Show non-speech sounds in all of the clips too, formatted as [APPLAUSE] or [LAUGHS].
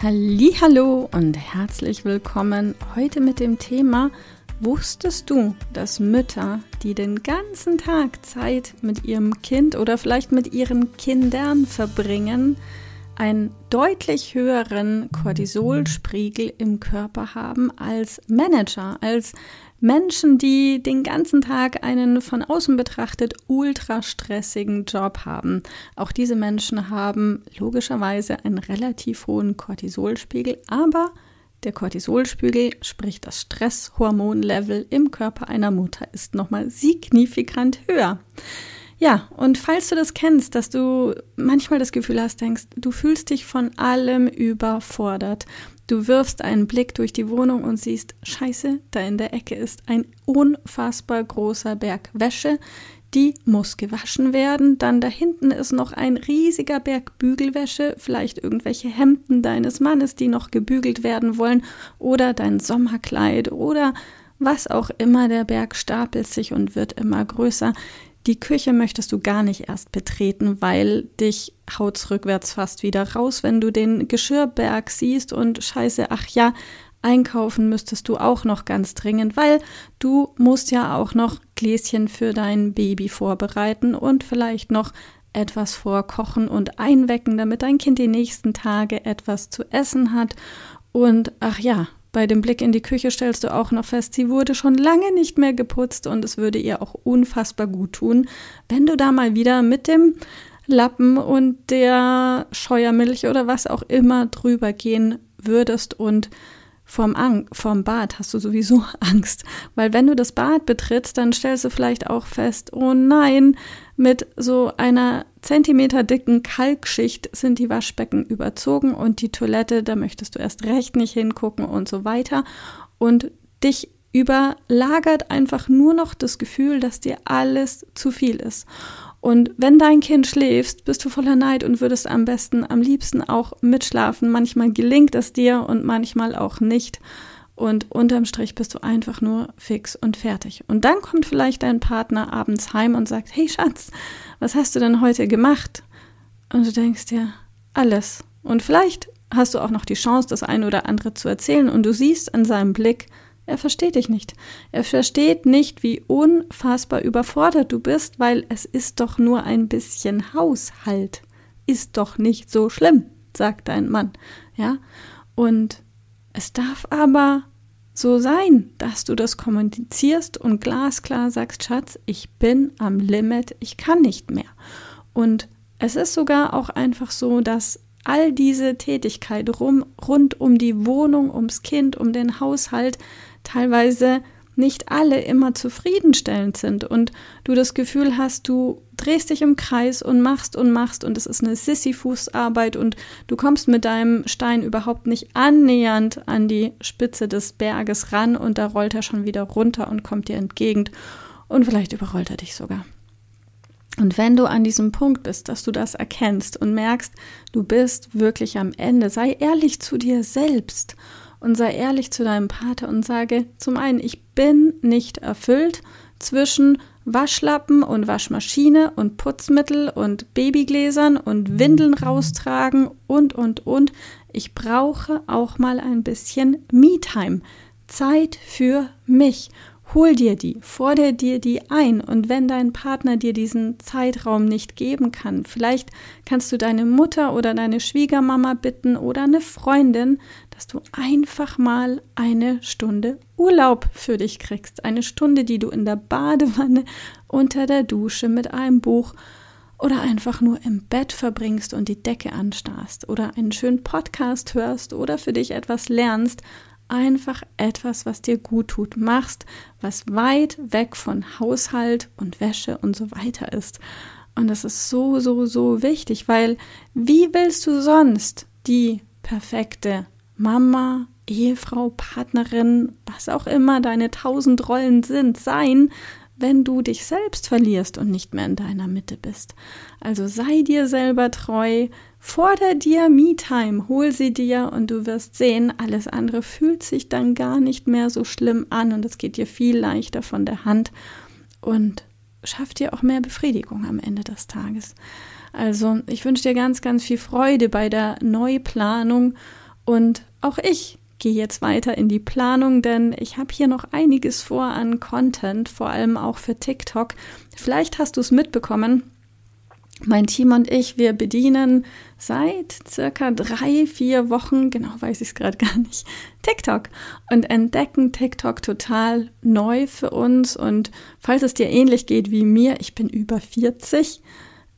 Hallo und herzlich willkommen heute mit dem Thema Wusstest du, dass Mütter, die den ganzen Tag Zeit mit ihrem Kind oder vielleicht mit ihren Kindern verbringen, einen deutlich höheren Cortisolspiegel im Körper haben als Manager, als Menschen, die den ganzen Tag einen von außen betrachtet ultra stressigen Job haben. Auch diese Menschen haben logischerweise einen relativ hohen Cortisolspiegel, aber der Cortisolspiegel, sprich das Stresshormonlevel im Körper einer Mutter, ist nochmal signifikant höher. Ja, und falls du das kennst, dass du manchmal das Gefühl hast, denkst, du fühlst dich von allem überfordert. Du wirfst einen Blick durch die Wohnung und siehst, scheiße, da in der Ecke ist ein unfassbar großer Berg Wäsche, die muss gewaschen werden. Dann da hinten ist noch ein riesiger Berg Bügelwäsche, vielleicht irgendwelche Hemden deines Mannes, die noch gebügelt werden wollen, oder dein Sommerkleid oder was auch immer. Der Berg stapelt sich und wird immer größer. Die Küche möchtest du gar nicht erst betreten, weil dich haut's rückwärts fast wieder raus, wenn du den Geschirrberg siehst und scheiße, ach ja, einkaufen müsstest du auch noch ganz dringend, weil du musst ja auch noch Gläschen für dein Baby vorbereiten und vielleicht noch etwas vorkochen und einwecken, damit dein Kind die nächsten Tage etwas zu essen hat. Und ach ja, bei dem Blick in die Küche stellst du auch noch fest, sie wurde schon lange nicht mehr geputzt und es würde ihr auch unfassbar gut tun, wenn du da mal wieder mit dem Lappen und der Scheuermilch oder was auch immer drüber gehen würdest und Vorm, Ang vorm Bad hast du sowieso [LAUGHS] Angst, weil wenn du das Bad betrittst, dann stellst du vielleicht auch fest, oh nein, mit so einer Zentimeter dicken Kalkschicht sind die Waschbecken überzogen und die Toilette, da möchtest du erst recht nicht hingucken und so weiter. Und dich überlagert einfach nur noch das Gefühl, dass dir alles zu viel ist. Und wenn dein Kind schläft, bist du voller Neid und würdest am besten, am liebsten auch mitschlafen. Manchmal gelingt es dir und manchmal auch nicht. Und unterm Strich bist du einfach nur fix und fertig. Und dann kommt vielleicht dein Partner abends heim und sagt, hey Schatz, was hast du denn heute gemacht? Und du denkst dir, alles. Und vielleicht hast du auch noch die Chance, das eine oder andere zu erzählen und du siehst an seinem Blick, er versteht dich nicht. Er versteht nicht, wie unfassbar überfordert du bist, weil es ist doch nur ein bisschen Haushalt. Ist doch nicht so schlimm, sagt dein Mann. Ja? Und es darf aber so sein, dass du das kommunizierst und glasklar sagst, Schatz, ich bin am Limit, ich kann nicht mehr. Und es ist sogar auch einfach so, dass all diese Tätigkeit rum, rund um die Wohnung, ums Kind, um den Haushalt teilweise nicht alle immer zufriedenstellend sind und du das Gefühl hast, du drehst dich im Kreis und machst und machst und es ist eine Sisyphus-Arbeit und du kommst mit deinem Stein überhaupt nicht annähernd an die Spitze des Berges ran und da rollt er schon wieder runter und kommt dir entgegen und vielleicht überrollt er dich sogar. Und wenn du an diesem Punkt bist, dass du das erkennst und merkst, du bist wirklich am Ende, sei ehrlich zu dir selbst und sei ehrlich zu deinem Pater und sage zum einen, ich bin nicht erfüllt zwischen Waschlappen und Waschmaschine und Putzmittel und Babygläsern und Windeln raustragen und, und, und. Ich brauche auch mal ein bisschen Me-Time. Zeit für mich. Hol dir die, fordere dir die ein und wenn dein Partner dir diesen Zeitraum nicht geben kann, vielleicht kannst du deine Mutter oder deine Schwiegermama bitten oder eine Freundin, dass du einfach mal eine Stunde Urlaub für dich kriegst. Eine Stunde, die du in der Badewanne, unter der Dusche mit einem Buch oder einfach nur im Bett verbringst und die Decke anstarrst oder einen schönen Podcast hörst oder für dich etwas lernst, einfach etwas, was dir gut tut, machst, was weit weg von Haushalt und Wäsche und so weiter ist. Und das ist so, so, so wichtig, weil wie willst du sonst die perfekte Mama, Ehefrau, Partnerin, was auch immer deine tausend Rollen sind, sein, wenn du dich selbst verlierst und nicht mehr in deiner Mitte bist. Also sei dir selber treu, forder dir Me-Time, hol sie dir und du wirst sehen, alles andere fühlt sich dann gar nicht mehr so schlimm an und es geht dir viel leichter von der Hand und schafft dir auch mehr Befriedigung am Ende des Tages. Also ich wünsche dir ganz, ganz viel Freude bei der Neuplanung und auch ich gehe jetzt weiter in die Planung, denn ich habe hier noch einiges vor an Content, vor allem auch für TikTok. Vielleicht hast du es mitbekommen. Mein Team und ich, wir bedienen seit circa drei, vier Wochen, genau weiß ich es gerade [LAUGHS] gar nicht, TikTok und entdecken TikTok total neu für uns. Und falls es dir ähnlich geht wie mir, ich bin über 40,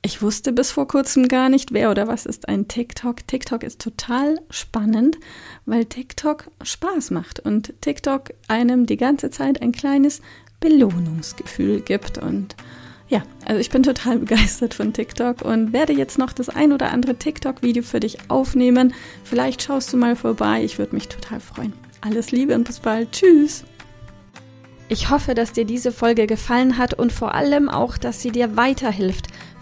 ich wusste bis vor kurzem gar nicht, wer oder was ist ein TikTok. TikTok ist total spannend, weil TikTok Spaß macht und TikTok einem die ganze Zeit ein kleines Belohnungsgefühl gibt. Und ja, also ich bin total [LAUGHS] begeistert von TikTok und werde jetzt noch das ein oder andere TikTok-Video für dich aufnehmen. Vielleicht schaust du mal vorbei, ich würde mich total freuen. Alles Liebe und bis bald. Tschüss. Ich hoffe, dass dir diese Folge gefallen hat und vor allem auch, dass sie dir weiterhilft.